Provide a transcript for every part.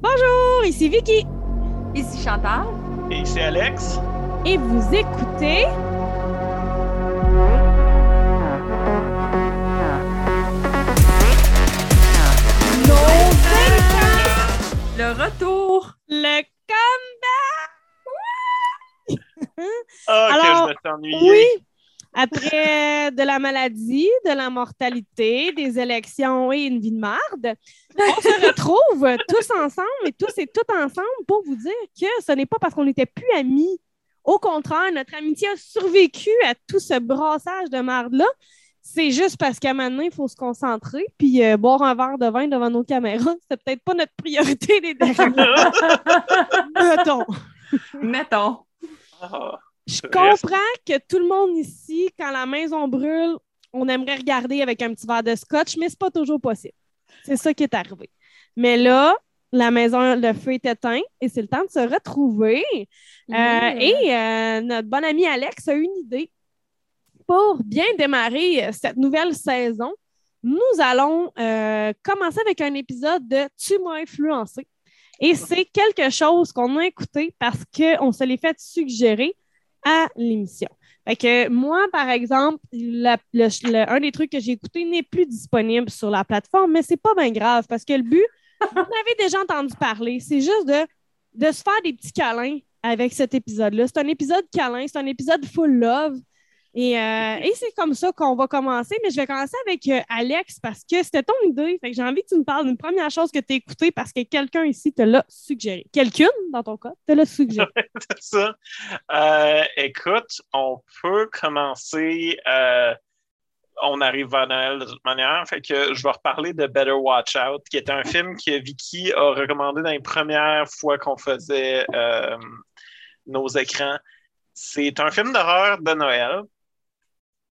Bonjour, ici Vicky. Ici Chantal. Et ici Alex. Et vous écoutez. Nos Le retour. Le comeback! Ah, Alors, que je me suis ennuyé. Oui, après de la maladie, de la mortalité, des élections et une vie de marde, on se retrouve tous ensemble et tous et toutes ensemble pour vous dire que ce n'est pas parce qu'on n'était plus amis. Au contraire, notre amitié a survécu à tout ce brassage de marde-là. C'est juste parce qu'à maintenant, il faut se concentrer puis euh, boire un verre de vin devant nos caméras. C'est peut-être pas notre priorité les derniers. Mettons. Mettons. Ah, Je comprends que tout le monde ici, quand la maison brûle, on aimerait regarder avec un petit verre de scotch, mais c'est pas toujours possible. C'est ça qui est arrivé. Mais là, la maison, le feu est éteint et c'est le temps de se retrouver. Euh, et euh, notre bon ami Alex a une idée. Pour bien démarrer cette nouvelle saison, nous allons euh, commencer avec un épisode de Tu m'as influencé. Et c'est quelque chose qu'on a écouté parce qu'on se l'est fait suggérer à l'émission. Fait que moi, par exemple, un des trucs que j'ai écouté n'est plus disponible sur la plateforme, mais c'est pas bien grave parce que le but, vous en avez déjà entendu parler, c'est juste de, de se faire des petits câlins avec cet épisode-là. C'est un épisode câlin, c'est un épisode full love. Et, euh, et c'est comme ça qu'on va commencer, mais je vais commencer avec euh, Alex parce que c'était ton idée. Fait que j'ai envie que tu me parles d'une première chose que tu as écoutée parce que quelqu'un ici te l'a suggéré. Quelqu'une, dans ton cas, te l'a suggéré. c'est ça. Euh, écoute, on peut commencer. on arrive à Noël de toute manière. Fait que je vais reparler de Better Watch Out, qui est un film que Vicky a recommandé dans les premières fois qu'on faisait nos écrans. C'est un film d'horreur de Noël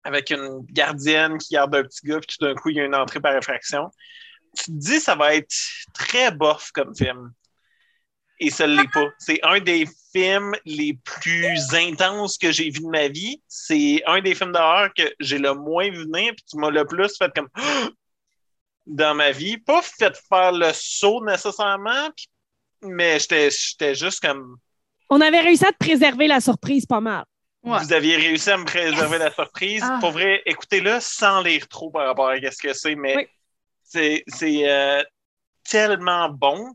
avec une gardienne qui garde un petit gars, puis tout d'un coup, il y a une entrée par effraction. Tu te dis, ça va être très bof comme film. Et ça ne l'est pas. C'est un des films les plus intenses que j'ai vu de ma vie. C'est un des films d'horreur que j'ai le moins vu venir, puis qui m'a le plus fait comme dans ma vie. Pas fait faire le saut nécessairement, mais j'étais juste comme On avait réussi à te préserver la surprise pas mal. Ouais. vous aviez réussi à me préserver la surprise. Ah. Pour vrai, écoutez-le sans lire trop par rapport à ce que c'est, mais Oui. c'est, euh, tellement bon.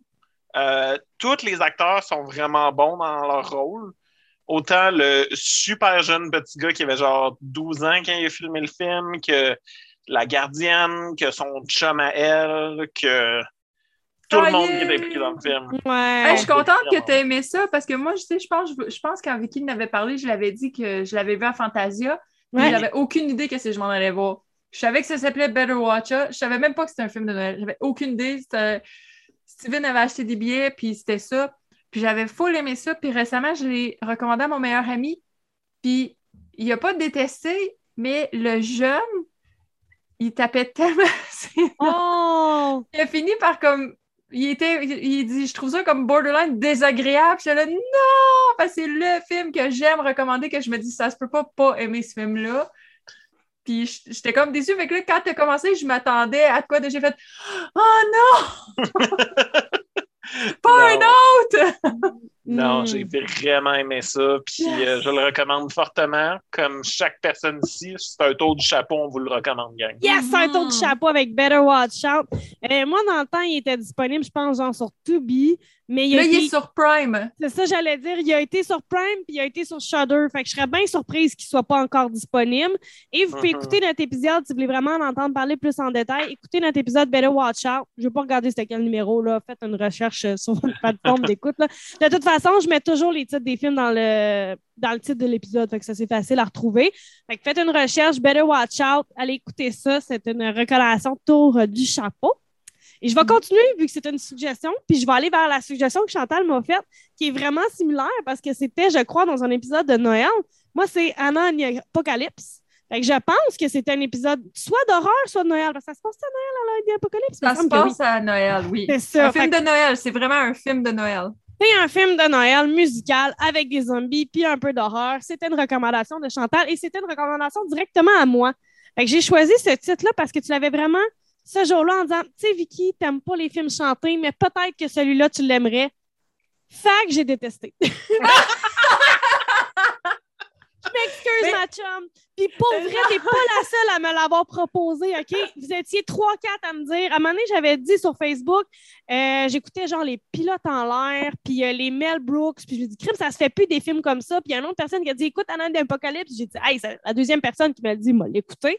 Euh, tous les acteurs sont vraiment bons dans leur rôle. Autant le super jeune petit gars qui avait genre 12 ans quand il a filmé le film, que la gardienne, que son chum à elle, que tout le monde yeah. qui est impliqué dans le film. Ouais. Hey, je suis contente que tu aies aimé ça parce que moi, je sais, je pense, je pense quand Vicky m'avait parlé, je l'avais dit que je l'avais vu à Fantasia. mais Ouais. J'avais aucune idée que c'est je m'en allais voir. Je savais que ça s'appelait Better Watch Out. Je savais même pas que c'était un film de Noël. J'avais aucune idée. Steven avait acheté des billets, puis c'était ça. Puis j'avais full aimé ça. Puis récemment, je l'ai recommandé à mon meilleur ami. Puis il a pas détesté, mais le jeune, il tapait tellement. ses Oh! il a fini par comme. Il était. Il, dit Je trouve ça comme borderline désagréable. J'étais là, non! Parce que c'est le film que j'aime recommander, que je me dis, ça se peut pas pas aimer ce film-là. Puis j'étais comme déçue. Fait que là, quand t'as commencé, je m'attendais à quoi de j'ai fait Oh non! pas un autre! Non, Hmm. j'ai vraiment aimé ça. Puis euh, je le recommande fortement. Comme chaque personne ici, c'est un tour du chapeau, on vous le recommande, gang. Yes, un tour de Mhm. chapeau avec Better Watch Out. Euh, moi, dans le temps, il était disponible, je pense, genre sur Tubi. Mais il Là, il est sur Prime. C'est ça, j'allais dire. Il a été sur Prime puis il a été sur Shudder. Fait que je serais bien surprise qu'il soit pas encore disponible. Et vous pouvez Mhm. écouter notre épisode si vous voulez vraiment en entendre parler plus en détail. Écoutez notre épisode Better Watch Out. Je ne vais pas regarder c'était quel numéro. Là. Faites une recherche euh, sur votre plateforme d'écoute. là. De toute façon, je mets toujours les titres des films dans le, dans le titre de l'épisode. Fait que ça, c'est facile à retrouver. Fait que faites une recherche Better Watch Out. Allez écouter ça. C'est une recommandation tour du chapeau. Et je vais continuer vu que c'est une suggestion, puis je vais aller vers la suggestion que Chantal m'a faite, qui est vraiment similaire parce que c'était, je crois, dans un épisode de Noël. Moi, c'est Anna Apocalypse. Fait que je pense que c'est un épisode soit d'horreur, soit de Noël. Parce que ça se passe à Noël, Anna and the Apocalypse? Il me Ça se oui. passe à Noël, oui. C'est. Un film que de Noël. C'est vraiment un film de Noël. C'est un film de Noël musical avec des zombies puis un peu d'horreur. C'était une recommandation de Chantal et c'était une recommandation directement à moi. J'ai choisi ce titre-là parce que tu l'avais vraiment ce jour-là en disant Tu sais, Vicky, t'aimes pas les films chantés, mais peut-être que celui-là, tu l'aimerais. Fait que j'ai détesté. Je m'excuse, Mais- ma chum. Puis pour vrai, t'es pas la seule à me l'avoir proposé, OK? Vous étiez trois, quatre à me dire. À un moment donné, j'avais dit sur Facebook, euh, j'écoutais genre les pilotes en l'air, puis euh, les Mel Brooks, puis je me dis, crime, ça se fait plus des films comme ça. Puis il y a une autre personne qui a dit, écoute, Anna d'Apocalypse. J'ai dit, hey, c'est la deuxième personne qui m'a dit, m'a l'écouter.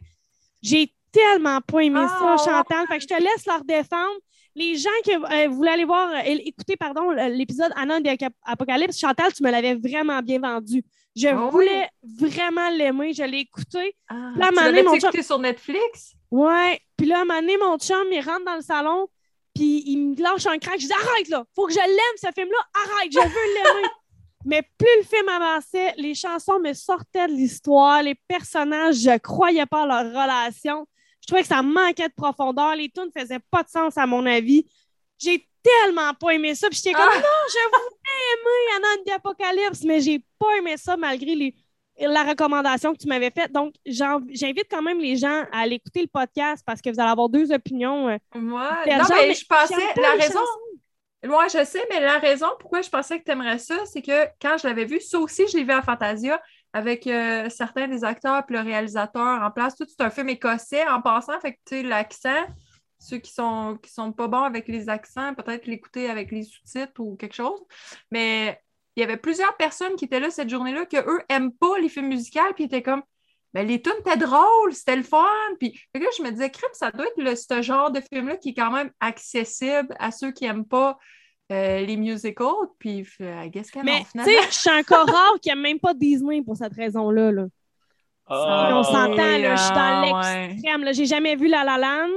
J'ai tellement pas aimé Ah, ça, Chantal. Fait que je te laisse leur défendre. Les gens qui euh, voulaient aller voir, écouter, pardon, l'épisode Anna d'Apocalypse, Chantal, tu me l'avais vraiment bien vendu. Je oui? voulais vraiment l'aimer. Je l'ai écouté. Ah, Là, tu mon écouté sur Netflix? Ouais. Puis là, à un moment donné, mon chum, il rentre dans le salon, puis il me lâche un crack. Je dis Arrête là, faut que je l'aime, ce film-là. Arrête, je veux l'aimer. Mais plus le film avançait, les chansons me sortaient de l'histoire, les personnages, je croyais pas à leur relation. Je trouvais que ça manquait de profondeur. Les tunes faisaient pas de sens, à mon avis. J'ai tellement pas aimé ça. Puis j'étais comme Ah! Non, je voulais aimer Anna d'Apocalypse, mais j'ai pas aimé ça malgré les, la recommandation que tu m'avais faite. Donc, j'invite quand même les gens à aller écouter le podcast parce que vous allez avoir deux opinions. euh, Moi, non, mais mais je pensais, la raison, moi je sais, mais la raison pourquoi je pensais que tu aimerais ça, c'est que quand je l'avais vu, ça aussi, je l'ai vu à Fantasia avec euh, certains des acteurs et le réalisateur en place. Tout c'est un film écossais en passant, fait que tu sais, l'accent, ceux qui sont, qui sont pas bons avec les accents, peut-être l'écouter avec les sous-titres ou quelque chose. Mais il y avait plusieurs personnes qui étaient là cette journée-là que eux aiment pas les films musicaux, puis ils étaient comme ben, les tunes étaient drôles, c'était le fun. Puis fait que là, je me disais, crime, ça doit être le, ce genre de film-là qui est quand même accessible à ceux qui n'aiment pas euh, les musicals. Puis, euh, I guess qu'elle Mais tu sais, je suis encore rare qui n'aime même pas Disney pour cette raison-là. Là. Ah. on s'entend, là, je suis dans Ah, ouais. l'extrême. là. J'ai jamais vu La La Land.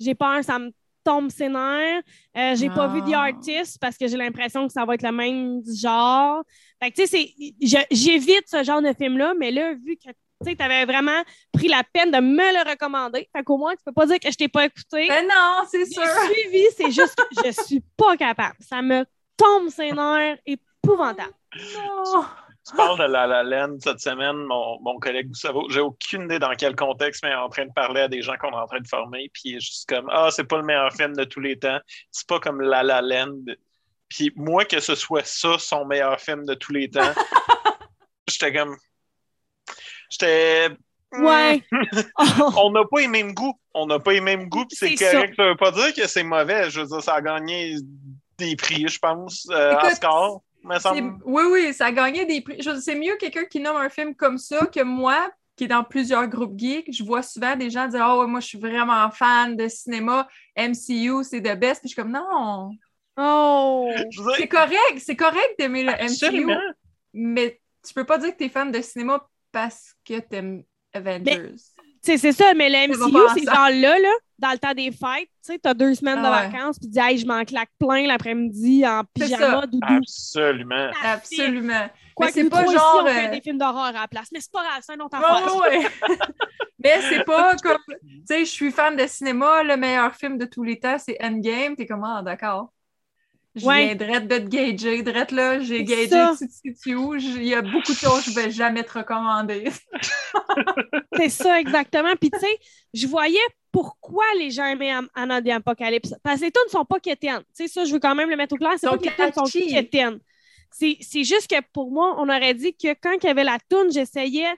J'ai peur, ça me tombe ses nerfs. Euh, j'ai pas vu The Ah. Artist parce que j'ai l'impression que ça va être le même genre. Fait que, tu sais, j'évite ce genre de film-là, mais là, vu que tu avais vraiment pris la peine de me le recommander, fait qu'au moins, tu peux pas dire que je t'ai pas écouté. Ben non, c'est sûr. Suivi, c'est juste que je suis pas capable. Ça me tombe ses nerfs épouvantable. Non. Tu parles de La La Land cette semaine, mon, mon collègue Gustavo. J'ai aucune idée dans quel contexte, mais est en train de parler à des gens qu'on est en train de former, puis il est juste comme Ah, c'est pas le meilleur film de tous les temps. C'est pas comme La La Land. Puis moi, que ce soit ça, son meilleur film de tous les temps, j'étais comme. J'étais. Ouais. Oh. On n'a pas les mêmes goûts. On n'a pas les mêmes goûts, c'est correct. Ça veut pas dire que c'est mauvais. Je veux dire, ça a gagné des prix, je pense, euh, Écoute, semble. Oui, oui, ça a gagné des prix. C'est mieux quelqu'un qui nomme un film comme ça que moi, qui est dans plusieurs groupes geeks. Je vois souvent des gens dire Oh, ouais, moi, je suis vraiment fan de cinéma. MCU, c'est the best. Puis je suis comme Non, Oh. C'est correct. C'est correct d'aimer le MCU. Mais tu peux pas dire que tu es fan de cinéma parce que tu aimes Avengers. C'est ça, mais le MCU, ensemble. genre là, là, dans le temps des fêtes, tu sais, t'as deux semaines de Ah ouais. vacances, puis tu dis, hey, je m'en claque plein l'après-midi en pyjama, doudou. Absolument. Absolument. Quoi mais que c'est pas genre, ici, on fait euh, des films d'horreur à la place. Mais c'est pas grave, c'est un autre affaire. ouais. Mais c'est pas comme. Tu sais, je suis fan de cinéma, le meilleur film de tous les temps, c'est Endgame. T'es comment, ah, d'accord? Je Ouais. viens drette de te gager. Drette là, j'ai gagé tu tu Il y a beaucoup de choses que je vais jamais te recommander. C'est ça, exactement. Puis, tu sais, je voyais pourquoi les gens aimaient Anna de Apocalypse. Parce que les tunes ne sont pas quétaines. Tu sais, ça, je veux quand même le mettre au clair. C'est pas que les tunes sont quétaines. C'est juste que pour moi, on aurait dit que quand il y avait la tune, j'essayais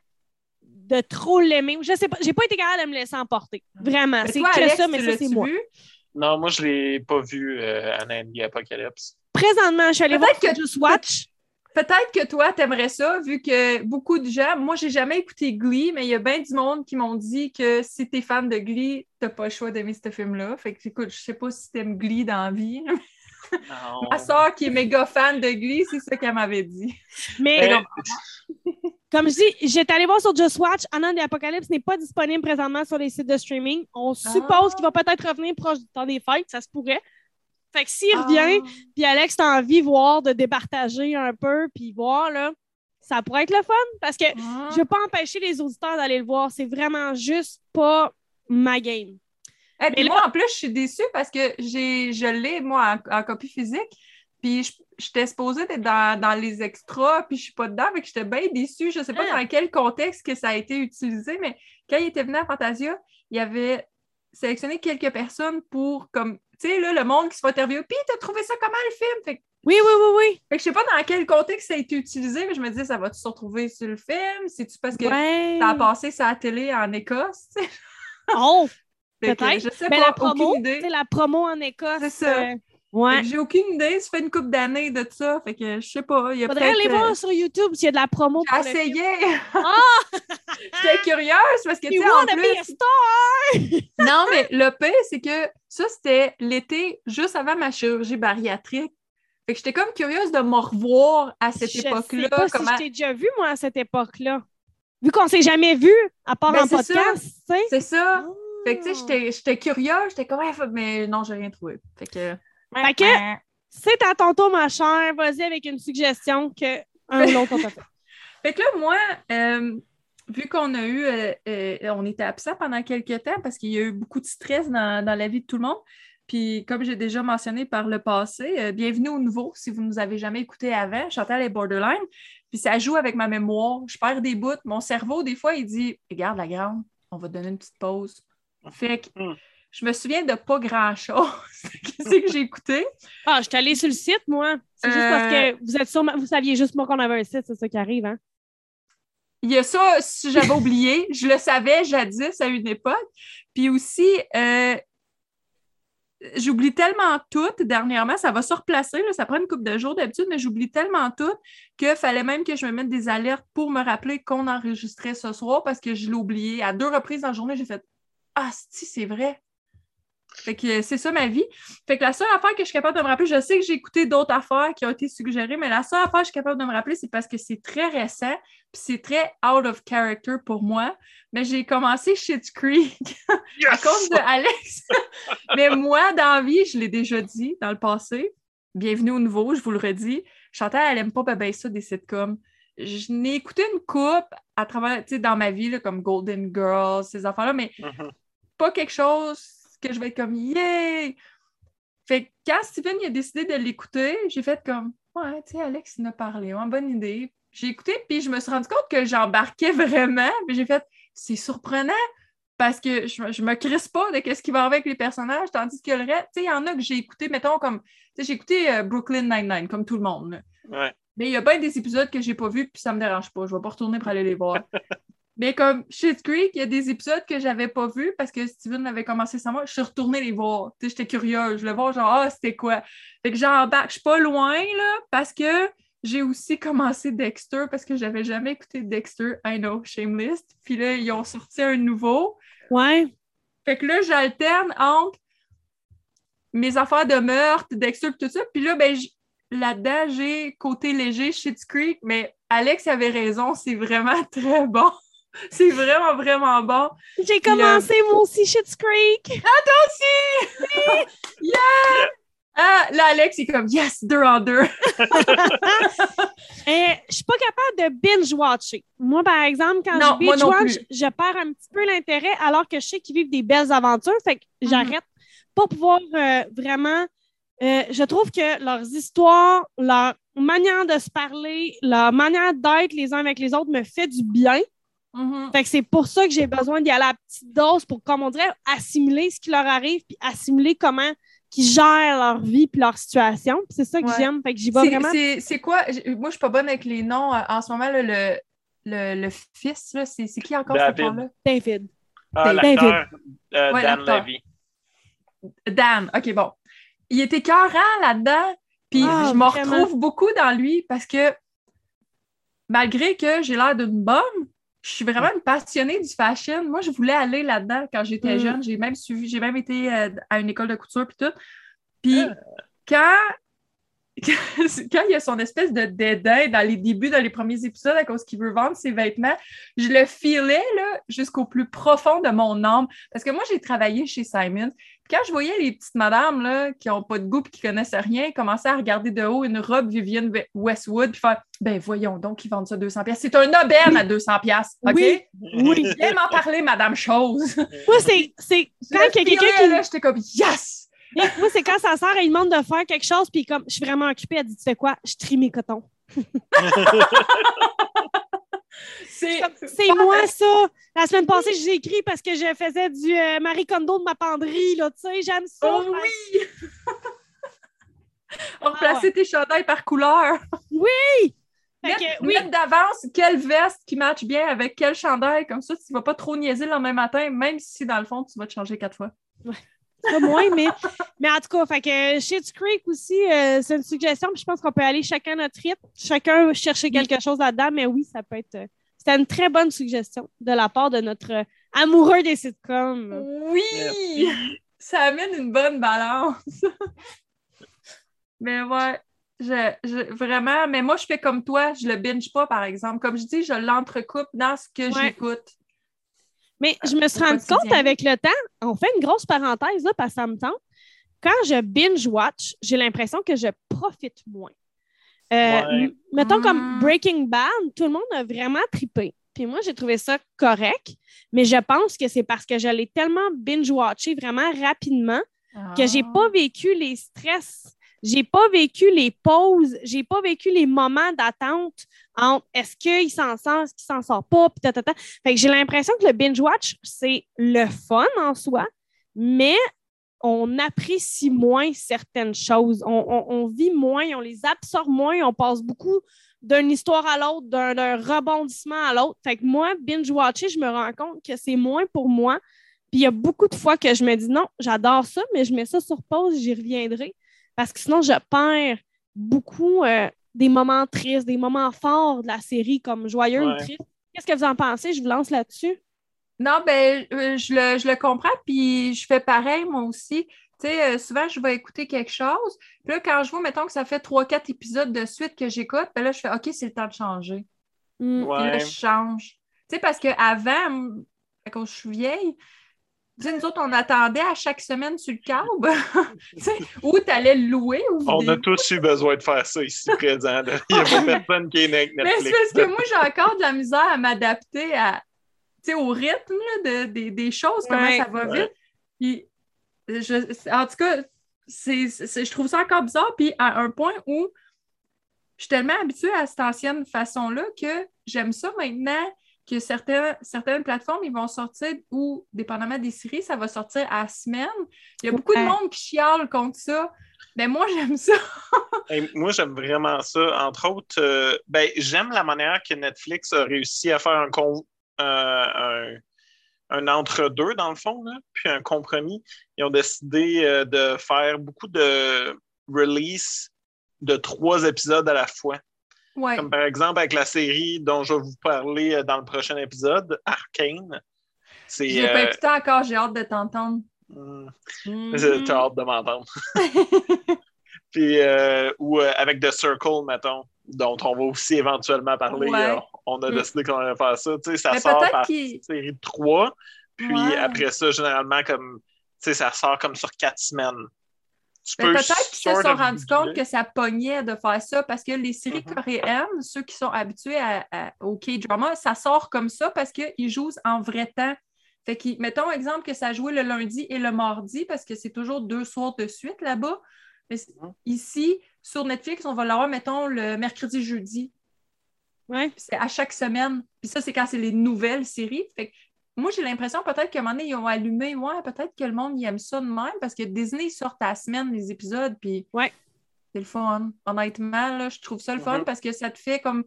de trop l'aimer. Je sais pas, j'ai pas été capable de me laisser emporter. Vraiment. C'est que Alex, ça, mais ça, c'est moi. vu? Non, moi, je l'ai pas vu, euh, the Apocalypse. Présentement, je suis allée voir Peut-être que- Just Watch. Peut-être que toi, t'aimerais ça, vu que beaucoup de gens, moi, j'ai jamais écouté Glee, mais il y a bien du monde qui m'ont dit que si t'es fan de Glee, t'as pas le choix d'aimer ce film-là. Fait que, écoute, je sais pas si t'aimes Glee dans la vie. Non. Ma soeur, qui est méga fan de Glee, c'est ça qu'elle m'avait dit. Mais Euh, comme je dis, j'étais allée voir sur Just Watch. Anna de Apocalypse n'est pas disponible présentement sur les sites de streaming. On suppose Ah. qu'il va peut-être revenir proche du temps des fêtes. Ça se pourrait. Fait que s'il Ah. revient, puis Alex, t'as envie de voir, de départager un peu, puis voir, là, ça pourrait être le fun. Parce que Ah. je veux pas empêcher les auditeurs d'aller le voir. C'est vraiment juste pas ma game. Et puis Mais moi, en plus, je suis déçue parce que j'ai, je l'ai, moi, en, en copie physique. Puis je- j'étais supposée d'être dans, dans les extras, puis je suis pas dedans, mais j'étais bien déçue. Je sais pas Ah. dans quel contexte que ça a été utilisé, mais quand il était venu à Fantasia, il avait sélectionné quelques personnes pour, comme, tu sais, là, le monde qui se va interviewer. Puis, t'as trouvé ça comment le film? Fait, que- Oui, oui, oui, oui. fait que je sais pas dans quel contexte ça a été utilisé, mais je me disais, ça va-tu se retrouver sur le film? C'est-tu parce que Ouais. a passé la télé en Écosse? Oh, Fait Peut-être. Je sais mais pas, la promo, c'est la promo en Écosse. C'est ça. euh, Fait ouais. J'ai aucune idée. Ça fait une couple d'années de ça. Fait que je sais pas. Il y a Faudrait aller peut-être, euh, voir sur YouTube s'il y a de la promo. J'ai essayé. Ah! J'étais curieuse parce que, tu sais, plus... star? Non, mais le pire, c'est que ça, c'était l'été juste avant ma chirurgie bariatrique. Fait que j'étais comme curieuse de me revoir à cette Je sais époque-là. pas comment- si je t'ai déjà vu, moi, à cette époque-là. Vu qu'on s'est jamais vu, à part Ben, en c'est podcast. C'est ça. Fait que, tu sais, Ah. j'étais- curieuse. J'étais comme, mais non, j'ai rien trouvé. Fait que... Fait que- C'est à ton tour, ma chère. Vas-y avec une suggestion que un ou l'autre on t'a fait. Fait que là, moi, euh, vu qu'on a eu, euh, euh, on était absent pendant quelques temps parce qu'il y a eu beaucoup de stress dans, dans la vie de tout le monde. Puis, comme j'ai déjà mentionné par le passé, euh, bienvenue au nouveau si vous ne nous avez jamais écouté avant. Chantal est borderline. Puis, ça joue avec ma mémoire. Je perds des bouts. Mon cerveau, des fois, il dit Regarde la grande, on va te donner une petite pause. Fait que Hmm. Je me souviens de pas grand-chose. Qu'est-ce que j'ai écouté? Ah, je suis allée sur le site, moi. C'est juste Euh, parce que vous êtes sûrement, vous saviez juste moi qu'on avait un site, c'est ça qui arrive, hein? Il y a ça, si j'avais oublié, je le savais jadis à une époque. Puis aussi, euh, j'oublie tellement tout dernièrement, ça va se replacer, là, ça prend une couple de jours d'habitude, mais j'oublie tellement tout qu'il fallait même que je me mette des alertes pour me rappeler qu'on enregistrait ce soir parce que je l'ai oublié. À deux reprises dans la journée, j'ai fait Ah, si, c'est vrai. Fait que c'est ça ma vie. Fait que la seule affaire que je suis capable de me rappeler, je sais que j'ai écouté d'autres affaires qui ont été suggérées, mais la seule affaire que je suis capable de me rappeler, c'est parce que c'est très récent, puis c'est très out of character pour moi. Mais j'ai commencé Shit's Creek à cause de Alex. mais moi, dans la vie, je l'ai déjà dit dans le passé. Bienvenue au nouveau, je vous le redis. Chantal, elle aime pas ben, ça des sitcoms. Je n'ai écouté une coupe à travers, tu sais, dans ma vie, là, comme Golden Girls, ces affaires-là, mais Mhm. pas quelque chose que je vais être comme yay! Fait que quand Steven il a décidé de l'écouter, j'ai fait comme Ouais, tu sais, Alex, il a parlé, ouais, bonne idée. J'ai écouté, puis je me suis rendu compte que j'embarquais vraiment, puis j'ai fait c'est surprenant parce que je, je me crisse pas de qu'est-ce qui va avec les personnages, tandis que le reste, tu sais, il y en a que j'ai écouté, mettons, comme, tu sais, j'ai écouté euh, Brooklyn Nine-Nine, comme tout le monde, là. Ouais. Mais il y a bien des épisodes que j'ai pas vus, puis ça me dérange pas. Je vais pas retourner pour aller les voir. Mais comme Shit Creek, il y a des épisodes que j'avais pas vus parce que Steven avait commencé sans moi. Je suis retournée les voir. J'étais curieuse. Je voulais voir, genre, ah, c'était quoi? Fait que j'embarque. Je suis pas loin, là, parce que j'ai aussi commencé Dexter parce que j'avais jamais écouté Dexter. I know, shameless. Puis là, ils ont sorti un nouveau. Ouais. Fait que là, j'alterne entre mes affaires de meurtre, Dexter, tout ça. Puis là, ben, là-dedans, j'ai côté léger, Shit's Creek, mais Alex avait raison, c'est vraiment très bon. C'est vraiment, vraiment bon. J'ai commencé moi aussi Shit's Creek. Yeah! Ah, là, Alex, il est comme yes, deux en deux. Et je suis pas capable de binge-watcher. Moi, par exemple, quand Non, je binge-watch, je perds un petit peu l'intérêt alors que je sais qu'ils vivent des belles aventures. Fait que Mhm. j'arrête. Pas pouvoir euh, vraiment. euh, je trouve que leurs histoires, leur manière de se parler, leur manière d'être les uns avec les autres me fait du bien. Mhm. Fait que c'est pour ça que j'ai besoin d'y aller à petite dose pour, comme on dirait, assimiler ce qui leur arrive puis assimiler comment qu'ils gèrent leur vie puis leur situation. Puis c'est ça que Ouais. j'aime. Fait que j'y vais C'est- vraiment. c'est- C'est quoi? J- Moi, je suis pas bonne avec les noms. euh, En ce moment, là, le, le, le fils, là, c'est c'est qui encore ce David. là David. Ah, l'acteur euh, Ouais, Dan l'acteur. Levy. Dan, OK, bon. Il était écœurant là-dedans, puis Ah, je me retrouve beaucoup dans lui parce que malgré que j'ai l'air d'une bonne, je suis vraiment une passionnée du fashion. Moi, je voulais aller là-dedans quand j'étais Mm. jeune. J'ai même suivi, j'ai même été euh, à une école de couture puis tout. Puis Ah. quand quand il y a son espèce de dédain dans les débuts, dans les premiers épisodes, à cause qu'il veut vendre ses vêtements, je le filais jusqu'au plus profond de mon âme. Parce que moi, j'ai travaillé chez Simon. Puis quand je voyais les petites madames là, qui n'ont pas de goût et qui connaissent rien commencer à regarder de haut une robe Vivienne Westwood puis faire Ben voyons donc, ils vendent ça 200$. pièces. C'est un aubaine à 200$. OK? Oui. Oui. Viens m'en parler, Madame Chose. Moi, c'est quand quelqu'un qui. là, J'étais comme Yes! Moi, c'est quand sa sœur, elle demande de faire quelque chose, puis comme je suis vraiment occupée, elle dit Tu fais quoi? Je trie mes cotons. C'est moi, ça! La semaine passée, j'ai écrit parce que je faisais du euh, Marie Kondo de ma penderie, là, tu sais, j'aime ça. Oh oui! On replaçait tes chandails par couleur. Fait Mettre, que, oui, mettre d'avance quelle veste qui matche bien avec quel chandail, comme ça, tu vas pas trop niaiser le lendemain matin, même si dans le fond, tu vas te changer quatre fois. Pas moins, mais, mais en tout cas, fait que Shit's Creek aussi, euh, c'est une suggestion, puis je pense qu'on peut aller chacun à notre rythme, chacun chercher quelque chose là-dedans, mais oui, ça peut être. euh, C'était une très bonne suggestion de la part de notre euh, amoureux des sitcoms. Oui! Merci. Ça amène une bonne balance. mais ouais, je, je- vraiment, mais moi, je fais comme toi, je le binge pas, par exemple. Comme je dis, je l'entrecoupe dans ce que Ouais. j'écoute. Mais je me suis rendu compte avec le temps, on fait une grosse parenthèse là, parce que ça me tente. Quand je binge-watch, j'ai l'impression que je profite moins. Euh, Ouais. Mettons Mm. comme Breaking Bad, tout le monde a vraiment trippé. Puis moi, j'ai trouvé ça correct, mais je pense que c'est parce que je l'ai tellement binge-watché vraiment rapidement que j'ai Ah. pas vécu les stress, j'ai pas vécu les pauses, j'ai pas vécu les moments d'attente entre est-ce qu'il s'en sort, est-ce qu'il s'en sort pas, puis ta, ta, ta. Fait que j'ai l'impression que le binge-watch, c'est le fun en soi, mais on apprécie moins certaines choses. On, on- on vit moins, on les absorbe moins, on passe beaucoup d'une histoire à l'autre, d'un rebondissement à l'autre. Fait que moi, binge-watcher, je me rends compte que c'est moins pour moi. Puis il y a beaucoup de fois que je me dis non, j'adore ça, mais je mets ça sur pause, j'y reviendrai. Parce que sinon, je perds beaucoup euh, des moments tristes, des moments forts de la série, comme joyeux Ouais. ou triste. Qu'est-ce que vous en pensez? Je vous lance là-dessus. Non, ben, euh, je, le, je le comprends, puis je fais pareil, moi aussi. Tu sais, euh, souvent, je vais écouter quelque chose. Puis là, quand je vois, mettons que ça fait trois, quatre épisodes de suite que j'écoute, ben là, je fais OK, c'est le temps de changer. Mm. Puis là, Ouais. je change. Tu sais, parce qu'avant, quand je suis vieille, nous autres, on attendait à chaque semaine sur le câble. Tu sais, ou tu allais le louer ou On a tous eu besoin de faire ça ici présent. là. Il n'y a pas personne qui est né avec Mais c'est parce que moi, j'ai encore de la misère à m'adapter à, tu sais, au rythme là, de, des- des choses, comment Ouais. ça va Ouais. vite. Puis, je, en tout cas, c'est, c'est- je trouve ça encore bizarre. Puis, à un point où je suis tellement habituée à cette ancienne façon-là que j'aime ça maintenant que certaines, certaines plateformes, ils vont sortir ou, dépendamment des séries, ça va sortir à la semaine. Il y a beaucoup Ouais. de monde qui chiale contre ça. Mais moi, j'aime ça. Hey, moi, j'aime vraiment ça. Entre autres, euh, ben, j'aime la manière que Netflix a réussi à faire un, con- euh, un, un entre-deux, dans le fond, là, puis un compromis. Ils ont décidé euh, de faire beaucoup de release de trois épisodes à la fois. Ouais. Comme par exemple avec la série dont je vais vous parler euh, dans le prochain épisode, Arcane. C'est. J'ai pas euh, écouté encore, j'ai hâte de t'entendre. hmm, Mhm. T'as hâte de m'entendre. Puis, euh, ou euh, avec The Circle, mettons, dont on va aussi éventuellement parler. Ouais. on a Mm. décidé qu'on allait faire ça. Tu sais, ça Mais sort par qu'il- série de trois. Puis Ouais. après ça, généralement, comme, ça sort comme sur quatre semaines. Peux peut-être qu'ils se sont rendus compte que ça pognait de faire ça parce que les séries Mhm. coréennes, ceux qui sont habitués à- à- au K-drama, ça sort comme ça parce qu'ils jouent en vrai temps. Fait que, mettons exemple que ça jouait le lundi et le mardi parce que c'est toujours deux soirs de suite là-bas. Mais Mhm. ici, sur Netflix, on va l'avoir, mettons, le mercredi, jeudi. Ouais. Puis c'est à chaque semaine. Puis ça, c'est quand c'est les nouvelles séries. Fait que moi, j'ai l'impression peut-être qu'à un moment donné, ils ont allumé. Ouais, peut-être que le monde y aime ça de même parce que Disney sort à la semaine les épisodes. Puis Ouais. c'est le fun. Honnêtement, là, je trouve ça le fun Mhm. parce que ça te fait comme.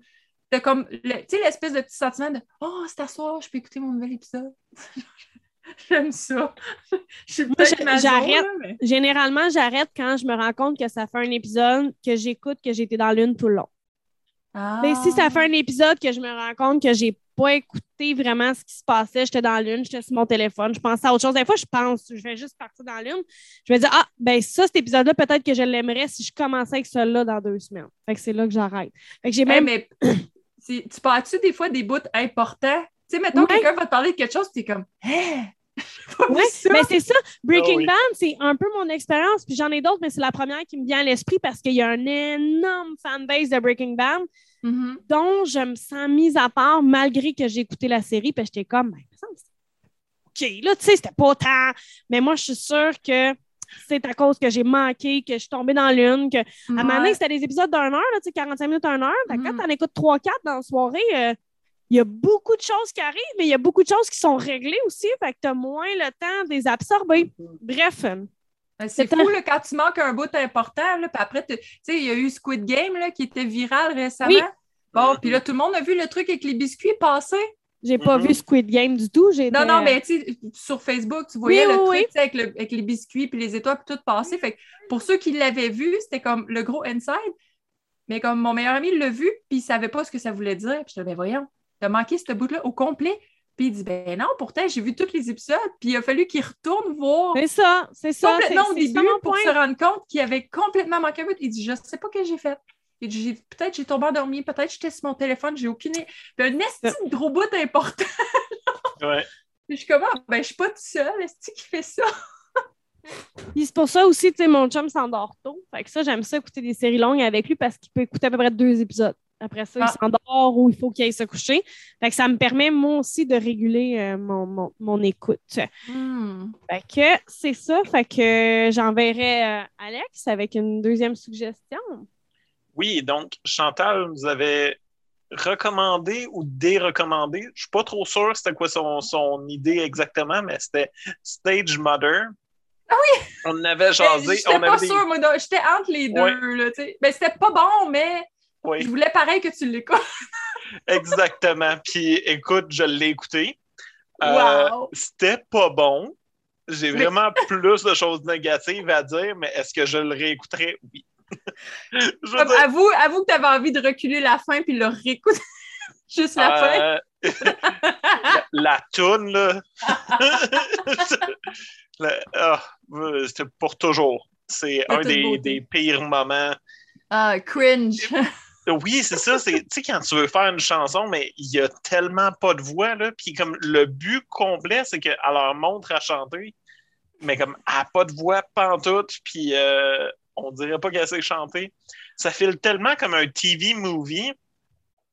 t'as comme tu sais, l'espèce de petit sentiment de Oh, c'est à soir, je peux écouter mon nouvel épisode. J'aime ça. J'arrête. mais- Généralement, j'arrête quand je me rends compte que ça fait un épisode que j'écoute, que été dans l'une tout le long. Ah. Mais si ça fait un épisode que je me rends compte que j'ai pas écouté vraiment ce qui se passait, j'étais dans l'une, j'étais sur mon téléphone, je pensais à autre chose. Des fois, je pense, je vais juste partir dans l'une. Je vais dire, ah, ben ça, cet épisode-là, peut-être que je l'aimerais si je commençais avec celui-là dans deux semaines. Fait que c'est là que j'arrête. Fait que j'ai Hey, même. mais tu tu parles-tu des fois des bouts importants? Tu sais, mettons, Ouais. quelqu'un va te parler de quelque chose, tu es comme Hein? Vu Ouais, ça. mais c'est ça. Breaking Ah oui. Bad, c'est un peu mon expérience, puis j'en ai d'autres, mais c'est la première qui me vient à l'esprit parce qu'il y a un énorme fanbase de Breaking Mhm. dont je me sens mise à part malgré que j'ai écouté la série, puis j'étais comme, ben, OK, là, tu sais, c'était pas tant. Mais moi, je suis sûre que c'est à cause que j'ai manqué, que je suis tombée dans l'une, que à un moment donné, Ouais. c'était des épisodes d'une heure, là, tu sais, 45 minutes, une heure. Fait que Mhm. Quand t'en écoutes 3-4 dans la soirée, euh, il y a beaucoup de choses qui arrivent, mais il y a beaucoup de choses qui sont réglées aussi, fait que tu as moins le temps de les absorber. Bref. Ben, C'est fou là, quand tu manques un bout important, là, puis après, tu sais, il y a eu Squid Game là, qui était viral récemment. Oui. Bon, puis là, tout le monde a vu le truc avec les biscuits passer. J'ai pas Mhm. vu Squid Game du tout. J'ai Non, non, mais tu sais, sur Facebook, tu voyais Oui, le oui, truc oui. avec, le- avec les biscuits puis les étoiles puis tout passer. Fait que pour ceux qui l'avaient vu, c'était comme le gros inside. Mais comme mon meilleur ami l'a vu, puis il savait pas ce que ça voulait dire. Puis je disais, ben voyons, t'as manqué ce bout-là au complet. Puis il dit, ben non, pourtant, j'ai vu tous les épisodes, puis il a fallu qu'il retourne voir C'est ça, c'est ça. complètement au début pour point. se rendre compte qu'il avait complètement manqué un bout. Il dit, je sais pas ce que j'ai fait. Il dit, peut-être j'ai tombé endormi, peut-être j'étais sur mon téléphone, j'ai aucune. Puis un esti de gros bout important. Ouais. Puis je suis comme, Ah, ben je suis pas toute seule, est-ce qui fait ça? Puis c'est pour ça aussi, tu sais, mon chum s'endort tôt. Fait que ça, j'aime ça écouter des séries longues avec lui parce qu'il peut écouter à peu près deux épisodes. Après ça, Ah. il s'endort ou il faut qu'il aille se coucher. Fait que ça me permet, moi aussi, de réguler euh, mon, mon- mon écoute. Hmm. Fait que c'est ça. Fait que j'enverrai euh, Alex avec une deuxième suggestion. Oui, donc Chantal nous avait recommandé ou dérecommandé. Je suis pas trop sûr c'était quoi son, son idée exactement, mais c'était Stage Mother. Ah oui! On avait jasé. J'étais pas des- sûre, moi, j'étais entre les deux. Ouais. Là, ben, c'était pas bon, mais je voulais pareil que tu l'écoutes. exactement. Puis écoute, je l'ai écouté. Euh, Wow! C'était pas bon. J'ai Mais- vraiment plus de choses négatives à dire, mais est-ce que je le réécouterais? Oui. Je Comme, dire, avoue, avoue que tu avais envie de reculer la fin puis le réécouter. Juste la fin. euh, la, la toune, là. Ah, C'était pour toujours. C'est un des, des pires moments. Ah, cringe. Oui, c'est ça. c'est- Tu sais, quand tu veux faire une chanson, mais il y a tellement pas de voix, là. Puis comme le but complet, c'est qu'elle leur montre à chanter, mais comme elle n'a pas de voix pantoute, puis euh, on dirait pas qu'elle sait chanter. Ça file tellement comme un TV movie,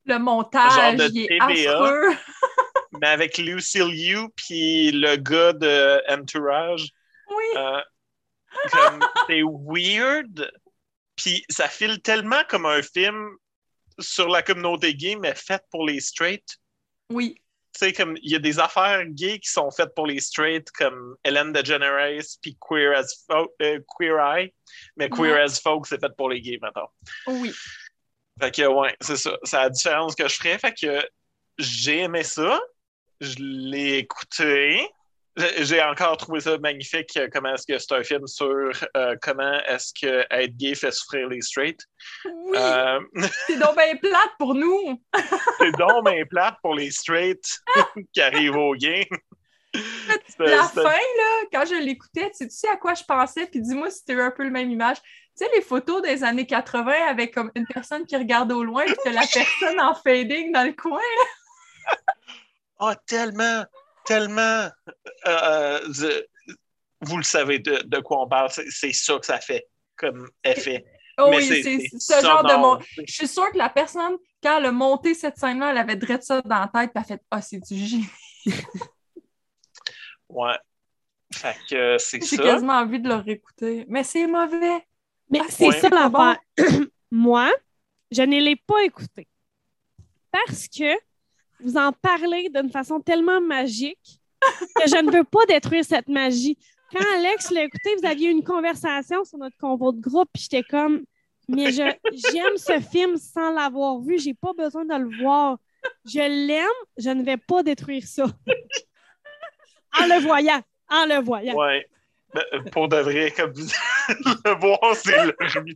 Le montage, Genre de il est TVA. affreux. mais avec Lucille Liu puis le gars de Entourage. Oui. Euh, c'est weird. Puis ça file tellement comme un film sur la communauté gay, mais fait pour les straight. Oui. Tu sais, comme il y a des affaires gays qui sont faites pour les straight, comme Ellen DeGeneres puis Queer as euh, Queer Eye. Mais Queer Ouais. as Folk, c'est fait pour les gays maintenant. Oui. Fait que, ouais, c'est ça. C'est la différence que je ferais. Fait que j'ai aimé ça. Je l'ai écouté. J'ai- encore trouvé ça magnifique. euh, Comment est-ce que c'est un film sur euh, comment est-ce que être gay fait souffrir les straights. Oui. Euh, C'est donc bien plate pour nous. c'est donc bien plate pour les straights qui arrivent au. C'était- La fin, là, quand je l'écoutais, tu sais à quoi je pensais? Puis dis-moi si c'était un peu le même image. Tu sais, les photos des années 80 avec comme une personne qui regarde au loin, puis t'as la personne en fading dans le coin. Ah, tellement, tellement. euh, je- vous le savez de, de quoi on parle. C'est ça que ça fait comme effet. Oh Mais oui, c'est- ce genre de mon. Je suis sûre que la personne, quand elle a monté cette scène-là, elle avait direct ça dans la tête, elle a fait Ah, c'est du génie. Ouais. Fait que euh, c'est J'ai ça. quasiment envie de le réécouter. Mais c'est mauvais. Mais Ah, c'est ça l'affaire. Moi, je ne l'ai pas écouté parce que vous en parlez d'une façon tellement magique que je ne veux pas détruire cette magie. Quand Alex l'a écouté, vous aviez une conversation sur notre convo de groupe, puis j'étais comme, mais je- j'aime ce film sans l'avoir vu, j'ai pas besoin de le voir. Je l'aime, je ne vais pas détruire ça. en le voyant, en le voyant. Ouais. Ben, pour de vrai, comme vous le voir, c'est le ruiner.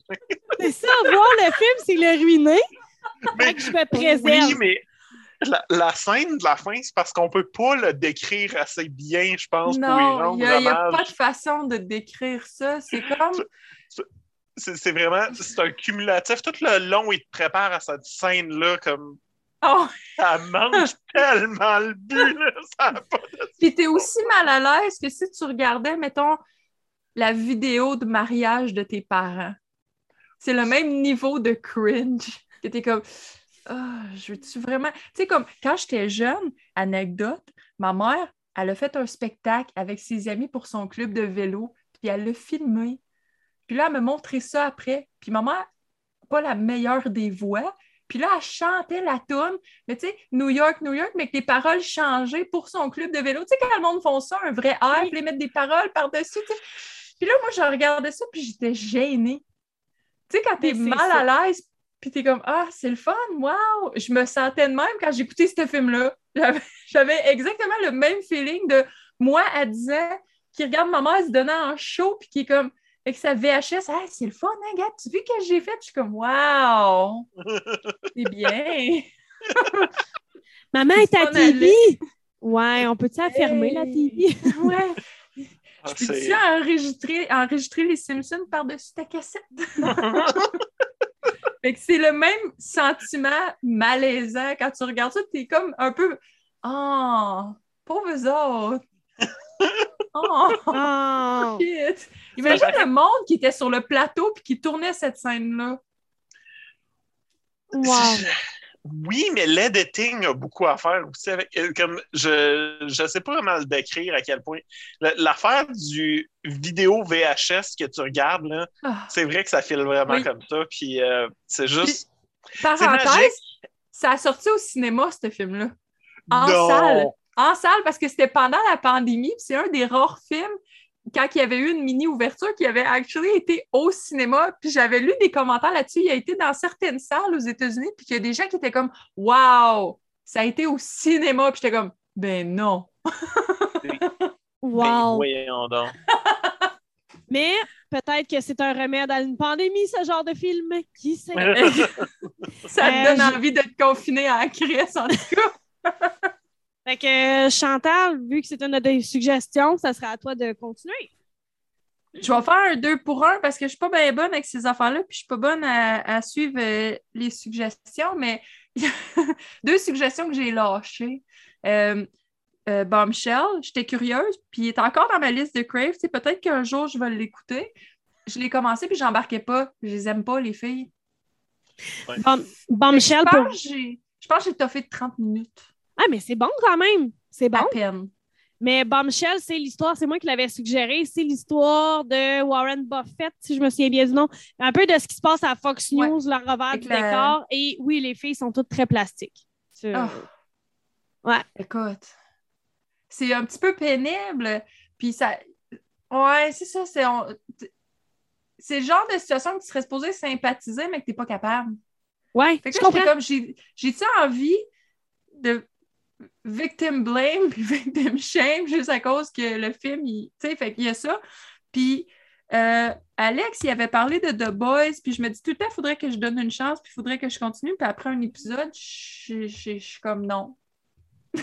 C'est ça, voir le film, c'est le ruiner. Fait que je me préserve. Oui, mais la, la scène de la fin, c'est parce qu'on peut pas le décrire assez bien, je pense, pour y Non, rendre il n'y a, pas de façon de décrire ça. C'est comme. C'est vraiment, c'est un cumulatif. Tout le long, il te prépare à cette scène-là, comme Oh! ça manque tellement le but, là, ça a pas de... Puis t'es aussi mal à l'aise que si tu regardais, mettons, la vidéo de mariage de tes parents. C'est le même niveau de cringe. Que t'es comme. Ah, je veux-tu vraiment? Tu sais, comme quand j'étais jeune, anecdote, ma mère, elle a fait un spectacle avec ses amis pour son club de vélo, puis elle l'a filmé. Puis là, elle m'a montré ça après. Puis ma mère, pas la meilleure des voix, Puis là, elle chantait la toune, mais tu sais, New York, New York, mais que les paroles changeaient pour son club de vélo. Tu sais, quand le monde font ça, un vrai air, puis les mettre des paroles par-dessus, tu sais. Puis là, moi, je regardais ça, puis j'étais gênée. Tu sais, quand t'es mal ça. à l'aise, puis t'es comme Ah, c'est le fun, wow! Je me sentais de même quand j'écoutais ce film-là. J'avais- J'avais exactement le même feeling de moi à 10 ans qui regarde ma mère se donner en show, puis qui est comme avec sa VHS, ah, c'est le fun, hein, gars, tu vu que j'ai fait? Puis je suis comme Wow! C'est bien! Maman est à TV! Ouais, on peut-tu la fermer, la. TV? Ouais! Ah, Peux-tu c'est- enregistrer, enregistrer les Simpsons par-dessus ta cassette? Fait que c'est le même sentiment malaisant quand tu regardes ça, t'es comme un peu Oh, pauvres autres! Oh, Oh! shit! Imagine le monde qui était sur le plateau puis qui tournait cette scène-là. Wow! Oui, mais l'editing a beaucoup à faire aussi avec. euh, Comme je je sais pas comment le décrire à quel point. L'affaire du vidéo VHS que tu regardes, là, Ah. c'est vrai que ça file vraiment Oui. comme ça. Puis euh, c'est juste. Parenthèse, magique. ça a sorti au cinéma, ce film-là. En non! salle. En salle, parce que c'était pendant la pandémie, puis c'est un des rares films, quand il y avait eu une mini-ouverture, qui avait actually été au cinéma, puis j'avais lu des commentaires là-dessus, il a été dans certaines salles aux États-Unis, puis qu'il y a des gens qui étaient comme « Wow! Ça a été au cinéma! » Puis j'étais comme « Ben non! Ben, Wow! voyons donc. Mais peut-être que c'est un remède à une pandémie, ce genre de film. Qui sait? » Ça te Euh, donne je- envie d'être confiné à la crèche, en tout cas. Fait que Chantal, vu que c'est une de tes suggestions, ça sera à toi de continuer. Je vais faire un deux pour un parce que je suis pas bien bonne avec ces affaires-là, puis je suis pas bonne à, à suivre euh, les suggestions, mais deux suggestions que j'ai lâchées. Euh, euh, Bombshell, j'étais curieuse, puis il est encore dans ma liste de Crave. Sais, Peut-être qu'un jour, je vais l'écouter. Je l'ai commencé, puis j'embarquais pas. Je les aime pas, les filles. Bom- Bombshell je pour. pense que j'ai- je pense que j'ai toffé de 30 minutes. Ah, mais c'est bon quand même. C'est bon. À peine. Mais Bombshell, c'est l'histoire, c'est moi qui l'avais suggéré, c'est l'histoire de Warren Buffett, si je me souviens bien du nom. Un peu de ce qui se passe à Fox Ouais. News, le revers Avec du la- décor. Et oui, les filles sont toutes très plastiques. Ah. Ouais. Écoute, c'est un petit peu pénible. Puis ça. Ouais, c'est ça. C'est on- c'est le genre de situation que tu serais supposé sympathiser, mais que tu n'es pas capable. Ouais, Fait que là, comprends. comme, j'ai- j'ai-tu envie de victim blame puis victim shame juste à cause que le film, il- fait qu'il y a ça. Puis euh, Alex, il avait parlé de The Boys, puis je me dis tout le temps, il faudrait que je donne une chance, puis il faudrait que je continue. Puis après un épisode, je suis comme non.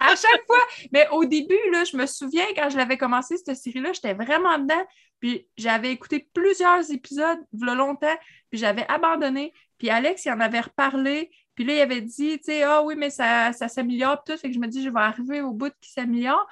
à chaque fois, mais au début, là, je me souviens quand je l'avais commencé, cette série-là, j'étais vraiment dedans. Puis j'avais écouté plusieurs épisodes, il y a longtemps, puis j'avais abandonné. Puis Alex, il en avait reparlé. Puis là, il avait dit, tu sais, ah oui, mais ça, ça s'améliore, tout. Fait que je me dis, je vais arriver au bout qui s'améliore.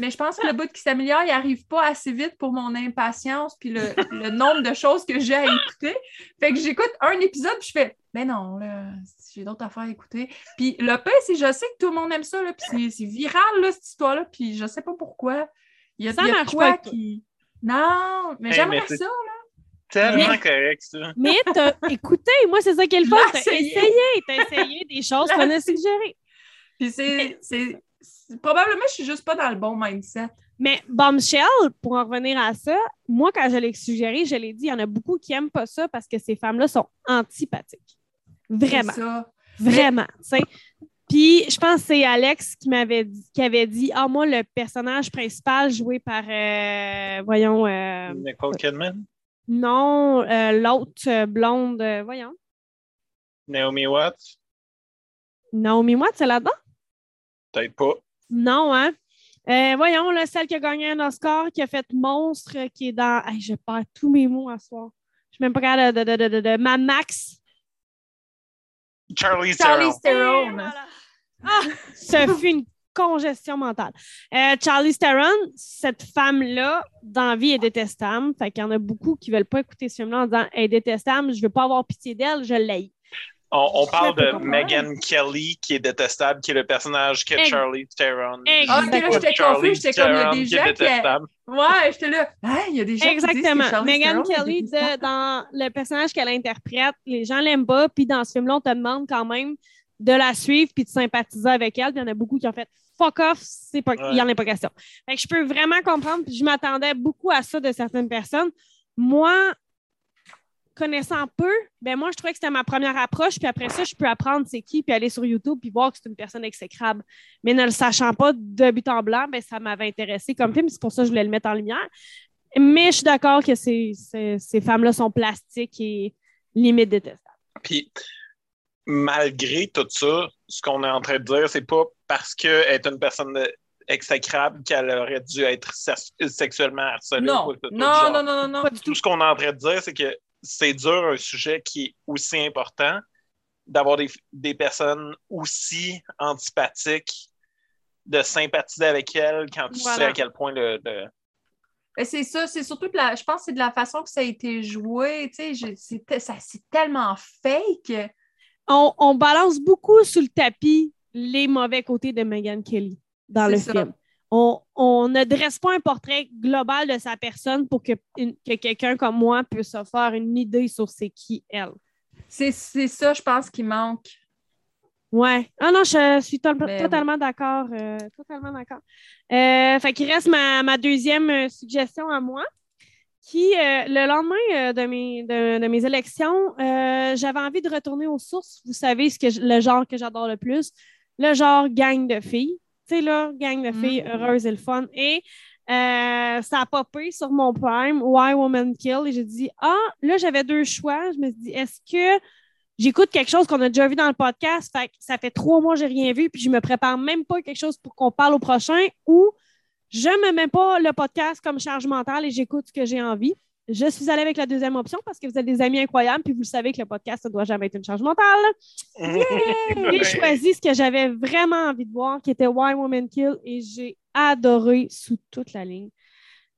Mais je pense que le bout qui s'améliore, il n'arrive pas assez vite pour mon impatience, puis le, le nombre de choses que j'ai à écouter. Fait que j'écoute un épisode, puis je fais, ben non, là, j'ai d'autres affaires à écouter. Puis le pire, c'est je sais que tout le monde aime ça, là, puis c'est- c'est viral, là, cette histoire-là, puis je sais pas pourquoi. Il y a, Ça y a marche quoi qui. Non, mais Hey, j'aimerais mais ça. Tellement Mais- correct, ça. Mais t'as écouté, moi, c'est ça qui est le fun. T'as essayé. t'as essayé des choses qu'on a suggérées. Puis c'est, c'est, c'est- Probablement, je suis juste pas dans le bon mindset. Mais Bombshell, pour en revenir à ça, moi, quand je l'ai suggéré, je l'ai dit, il y en a beaucoup qui n'aiment pas ça parce que ces femmes-là sont antipathiques. Vraiment. C'est ça. Vraiment. Puis, je pense que c'est Alex qui m'avait dit, qui avait dit Ah, moi, le personnage principal joué par, euh, voyons, euh, Nicole Kidman, non, euh, l'autre blonde, euh, voyons, Naomi Watts, Naomi Watts, c'est là-dedans? peut-être pas. Non, hein? Euh, voyons, là, celle qui a gagné un Oscar, qui a fait Monstre, qui est dans. Hey, je perds tous mes mots à soir. Je suis même pas capable de, de, de, de, de- Mad Max. Charlie Charlie Theron. Theron. Et voilà. Ah, ce fut une congestion mentale. Euh, Charlie Theron, cette femme-là, dans la vie, est détestable. Fait qu'il y en a beaucoup qui veulent pas écouter ce film-là en disant Elle est détestable, je veux pas avoir pitié d'elle, je l'haïs. On, parle de Megan Kelly, qui est détestable, qui est le personnage que Ex- Charlie Theron. Ah, ok, là, j'étais confuse, j'étais comme, il y a des qui est gens qui- détestable. Ouais, j'étais là. Hein, il y a des gens qui disent que Exactement. Megan Kelly, de- dans le personnage qu'elle interprète, les gens l'aiment pas, puis dans ce film-là, on te demande quand même de la suivre puis de sympathiser avec elle. Puis il y en a beaucoup qui ont fait fuck off, c'est pas, Ouais. il y en a pas question. Fait que je peux vraiment comprendre, puis je m'attendais beaucoup à ça de certaines personnes. Moi, connaissant peu, ben moi, je trouvais que c'était ma première approche, puis après ça, je peux apprendre c'est qui, puis aller sur YouTube, puis voir que c'est une personne exécrable. Mais ne le sachant pas de but en blanc, ben, ça m'avait intéressé comme film, c'est pour ça que je voulais le mettre en lumière. Mais je suis d'accord que ces, ces, ces femmes-là sont plastiques et limite détestables. Puis, malgré tout ça, ce qu'on est en train de dire, c'est pas parce qu'elle est une personne exécrable qu'elle aurait dû être sex- sexuellement harcelée. Non, ou tout- tout non, non, non, non, non. Pas du tout. Tout ce qu'on est en train de dire, c'est que c'est dur un sujet qui est aussi important d'avoir des, des personnes aussi antipathiques, de sympathiser avec elles quand tu Voilà. sais à quel point le. C'est ça, c'est surtout de la. Je pense que c'est de la façon que ça a été joué. Tu sais, c'est tellement fake. On, on balance beaucoup sous le tapis les mauvais côtés de Meghan Kelly dans le ça. film. On, on ne dresse pas un portrait global de sa personne pour que, quelqu'un comme moi puisse se faire une idée sur c'est qui elle. C'est ça, je pense, qui manque. Ouais. Ah non, je suis to- Mais totalement d'accord. euh, totalement d'accord. Euh, fait qu'il reste ma, ma deuxième euh, suggestion à moi, qui, euh, le lendemain euh, de, mes, de, de mes élections, euh, j'avais envie de retourner aux sources. Vous savez ce que je- le genre que j'adore le plus, le genre gang de filles. Tu sais, là, gang de filles Mhm. heureuses et le fun. Et ça a popé sur mon Prime, Why Woman Kill. Et j'ai dit, ah, là, j'avais deux choix. Je me suis dit, est-ce que j'écoute quelque chose qu'on a déjà vu dans le podcast, fait que ça fait trois mois que j'ai rien vu, puis je me prépare même pas quelque chose pour qu'on parle au prochain, ou je me mets pas le podcast comme charge mentale et j'écoute ce que j'ai envie. Je suis allée avec la deuxième option parce que vous êtes des amis incroyables, puis vous le savez que le podcast ne doit jamais être une charge mentale. J'ai choisi ce que j'avais vraiment envie de voir, qui était Why Woman Kill, et j'ai adoré sous toute la ligne.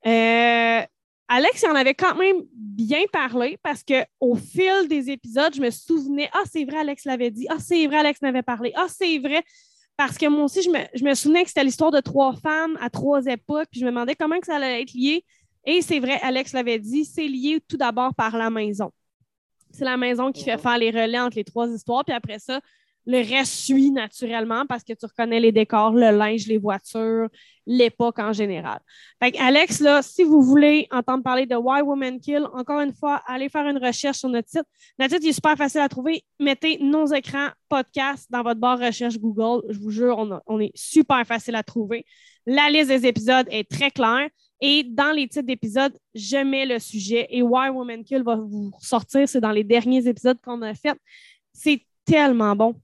Euh, Alex il en avait quand même bien parlé parce qu'au fil des épisodes, je me souvenais Ah, c'est vrai, Alex l'avait dit. Ah, c'est vrai, Alex m'avait parlé. Ah, c'est vrai. Parce que moi aussi, je me, je me souvenais que c'était l'histoire de trois femmes à trois époques, puis je me demandais comment que ça allait être lié. Et c'est vrai, Alex l'avait dit, c'est lié tout d'abord par la maison. C'est la maison qui fait faire les relais entre les trois histoires, puis après ça, le reste suit naturellement parce que tu reconnais les décors, le linge, les voitures, l'époque en général. Fait Alex, là, si vous voulez entendre parler de Why Women Kill, encore une fois, allez faire une recherche sur notre site. Notre site il est super facile à trouver. Mettez nos écrans podcast dans votre barre recherche Google. Je vous jure, on, on est super facile à trouver. La liste des épisodes est très claire. Et dans les titres d'épisodes, je mets le sujet et Why Woman Kill va vous sortir. C'est dans les derniers épisodes qu'on a fait. C'est tellement bon.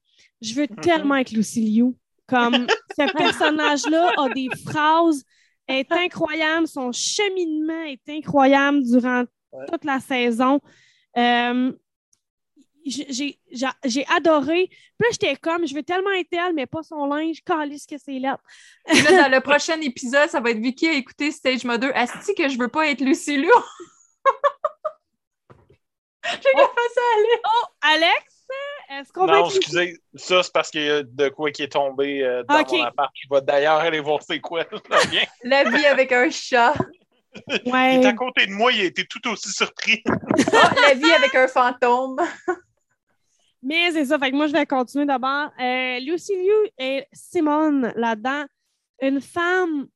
Je veux tellement être Lucy Liu. Comme ce personnage-là a des phrases, est incroyable. Son cheminement est incroyable durant toute la saison. Euh, j'ai- adoré. Puis là, j'étais comme, je veux tellement être elle, mais pas son linge. Calisse que c'est là. Puis là, dans le prochain épisode, ça va être Vicky à écouter Stage Mother. Asti que je veux pas être Lucie Lou. J'ai qu'à faire ça aller. Alex, est-ce qu'on va Non, excusez, ça c'est parce qu'il y a de quoi qui est tombé euh, dans Ok. mon appart. Je vais d'ailleurs aller voir c'est quoi. La vie avec un chat. Il Ouais. est à côté de moi, il a été tout aussi surpris. Ah, la vie avec un fantôme. Mais c'est ça. Fait que moi, je vais continuer d'abord. Euh, Lucy Liu et Simone là-dedans. Une femme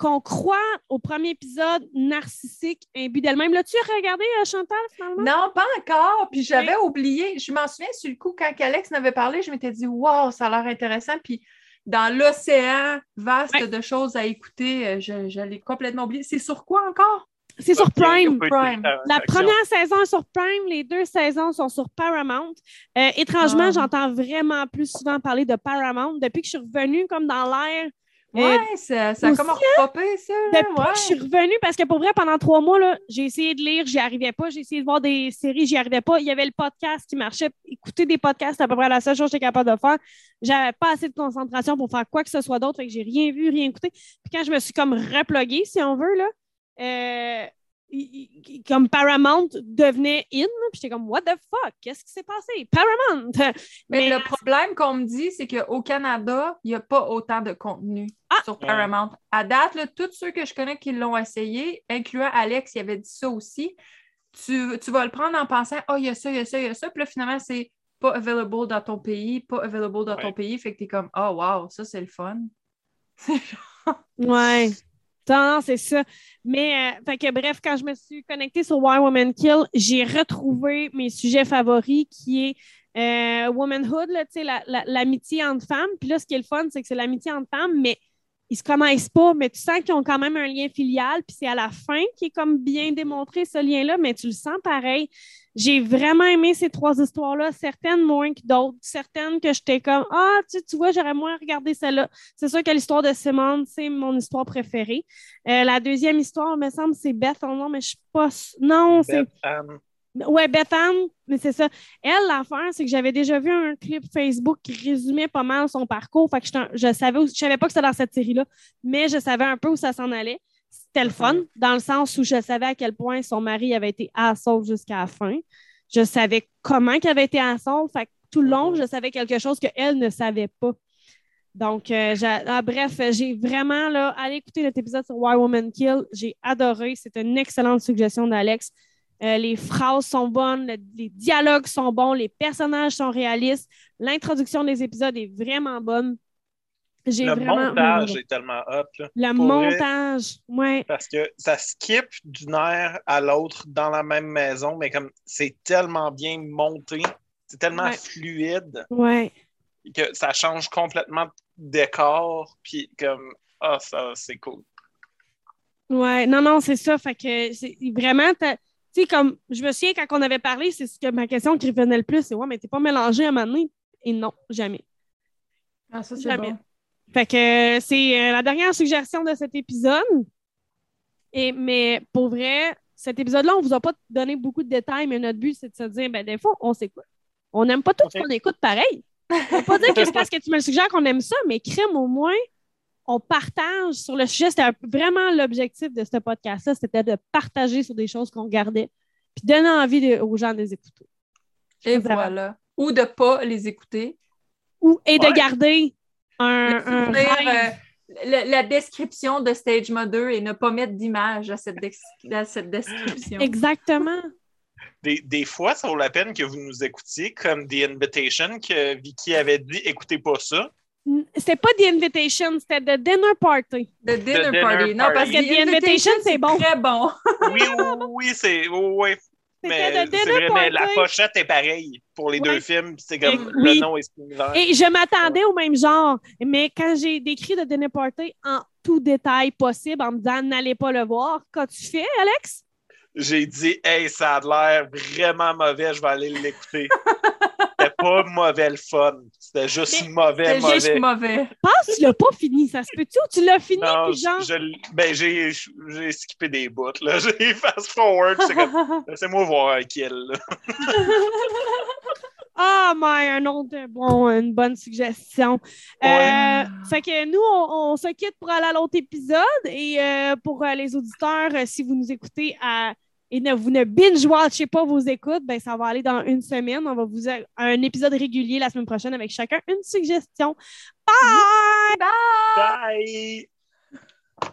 qu'on croit au premier épisode narcissique, imbue d'elle-même. L'as-tu regardé, euh, Chantal, finalement? Non, pas encore. Puis j'avais oublié. Je m'en souviens sur le coup, quand Alex m'avait parlé, je m'étais dit Wow, ça a l'air intéressant. Puis dans l'océan vaste Ouais. de choses à écouter, euh, je, je l'ai complètement oublié. C'est sur quoi encore? C'est sur Prime. Prime. La première saison est sur Prime, les deux saisons sont sur Paramount. Euh, étrangement, Ah. j'entends vraiment plus souvent parler de Paramount depuis que je suis revenue comme dans l'air. Ouais, ça, ça a comme repopé, ça. là, Depuis ouais. que je suis revenue, parce que pour vrai, pendant trois mois, j'ai essayé de lire, j'y arrivais pas. J'ai essayé de voir des séries, j'y arrivais pas. Il y avait le podcast qui marchait. Écouter des podcasts, c'est à peu près la seule chose que j'étais capable de faire. J'avais pas assez de concentration pour faire quoi que ce soit d'autre, fait que j'ai rien vu, rien écouté. Puis quand je me suis comme repluguée, si on veut, là, euh, comme Paramount devenait in, puis j'étais comme what the fuck, qu'est-ce qui s'est passé? Paramount! Mais, le problème qu'on me dit, c'est qu'au Canada, il n'y a pas autant de contenu Ah! sur Paramount. À date, là, tous ceux que je connais qui l'ont essayé, incluant Alex, il avait dit ça aussi. Tu, tu vas le prendre en pensant, oh, il y a ça, il y a ça, il y a ça. Puis là, finalement, c'est pas available dans ton pays, pas available dans ton pays. Fait que tu es comme, oh, wow, ça, c'est le fun. Ouais. Non, c'est ça. Mais, euh, fait que bref, quand je me suis connectée sur Why Women Kill, j'ai retrouvé mes sujets favoris qui est euh, womanhood, sais, la- l'amitié entre femmes. Puis là, ce qui est le fun, c'est que c'est l'amitié entre femmes, mais ils se connaissent pas, mais tu sens qu'ils ont quand même un lien filial, puis c'est à la fin qui est comme bien démontré ce lien-là, mais tu le sens pareil. J'ai vraiment aimé ces trois histoires-là, certaines moins que d'autres, certaines que j'étais comme Ah, tu, tu vois, j'aurais moins regardé celle-là. C'est sûr que l'histoire de Simone, c'est mon histoire préférée. Euh, la deuxième histoire, il me semble, c'est Beth. Oh non, mais je suis pas. Non, c'est. Ouais, Beth Ann, mais c'est ça. Elle, l'affaire, c'est que j'avais déjà vu un clip Facebook qui résumait pas mal son parcours. Fait que je savais, où- je savais pas que c'était dans cette série-là, mais je savais un peu où ça s'en allait. C'était le fun, dans le sens où je savais à quel point son mari avait été assaut jusqu'à la fin. Je savais comment il avait été assaut. Fait que tout le long, je savais quelque chose qu'elle ne savait pas. Donc, euh, ah, bref, j'ai vraiment, là, allez écouter notre épisode sur Why Woman Kill. J'ai adoré. C'est une excellente suggestion d'Alex. Euh, les phrases sont bonnes, le- les dialogues sont bons, les personnages sont réalistes. L'introduction des épisodes est vraiment bonne. J'ai Le vraiment. montage est tellement hot. Là, Le pour montage, ouais. parce que ça skip d'une aire à l'autre dans la même maison, mais comme c'est tellement bien monté, c'est tellement Ouais. fluide Ouais. que ça change complètement de décor, puis comme ah ça c'est cool. Ouais, non, non, c'est ça. Fait que c'est vraiment, t'as- tu sais, comme je me souviens quand on avait parlé, c'est ce que ma question qui revenait le plus, c'est ouais, mais t'es pas mélangé à un moment donné? Et non, jamais. Ah, ça, c'est Jamais. bon. Fait que euh, c'est euh, la dernière suggestion de cet épisode. Et, mais pour vrai, cet épisode-là, on vous a pas donné beaucoup de détails, mais notre but, c'est de se dire, ben, des fois, on s'écoute. On n'aime pas tout ce qu'on écoute pareil. On va pas dire que c'est parce que tu me le suggères qu'on aime ça, mais crème au moins, on partage sur le sujet. C'était vraiment l'objectif de ce podcast-là, c'était de partager sur des choses qu'on regardait, puis donner envie de- aux gens de les écouter. Et voilà. Ou de pas les écouter. Ou, et de garder un, Le un souvenir, rêve. euh, le- la description de Stage Mother et ne pas mettre d'image à cette, dex- à cette description. Exactement. Des, des fois, ça vaut la peine que vous nous écoutiez, comme The Invitation, que Vicky avait dit écoutez pas ça. C'était pas The Invitation, c'était The Dinner Party. The dinner, dinner party. Non, party. parce que Parce que The Invitation, c'est bon. Très bon. Oui, oui, oui, c'est. Oui, oui. C'était Mais The c'est Dinner vrai, mais la pochette est pareille pour les Ouais. deux films. C'est comme Et- le oui. nom est similaire. Et je m'attendais au même genre, mais quand j'ai décrit The Dinner Party en tout détail possible, en me disant n'allez pas le voir, qu'as-tu fait, Alex? J'ai dit, hey, ça a l'air vraiment mauvais, je vais aller l'écouter. C'était pas mauvais le fun. C'était juste Mais mauvais, mauvais. juste mauvais. Pense que tu l'as pas fini, ça se peut-tu? Ou tu l'as fini, Non, puis genre. je- ben, j'ai, j'ai skippé des bouts. Là. J'ai fast forward. C'est comme, laissez-moi voir lequel. là. Ah, mais un autre bon, une bonne suggestion. Euh, fait que nous, on, on se quitte pour aller à l'autre épisode. Et euh, pour euh, les auditeurs, euh, si vous nous écoutez à, et ne, vous ne binge-watchez pas vos écoutes, ben, ça va aller dans une semaine. On va vous faire un épisode régulier la semaine prochaine avec chacun une suggestion. Bye! Bye!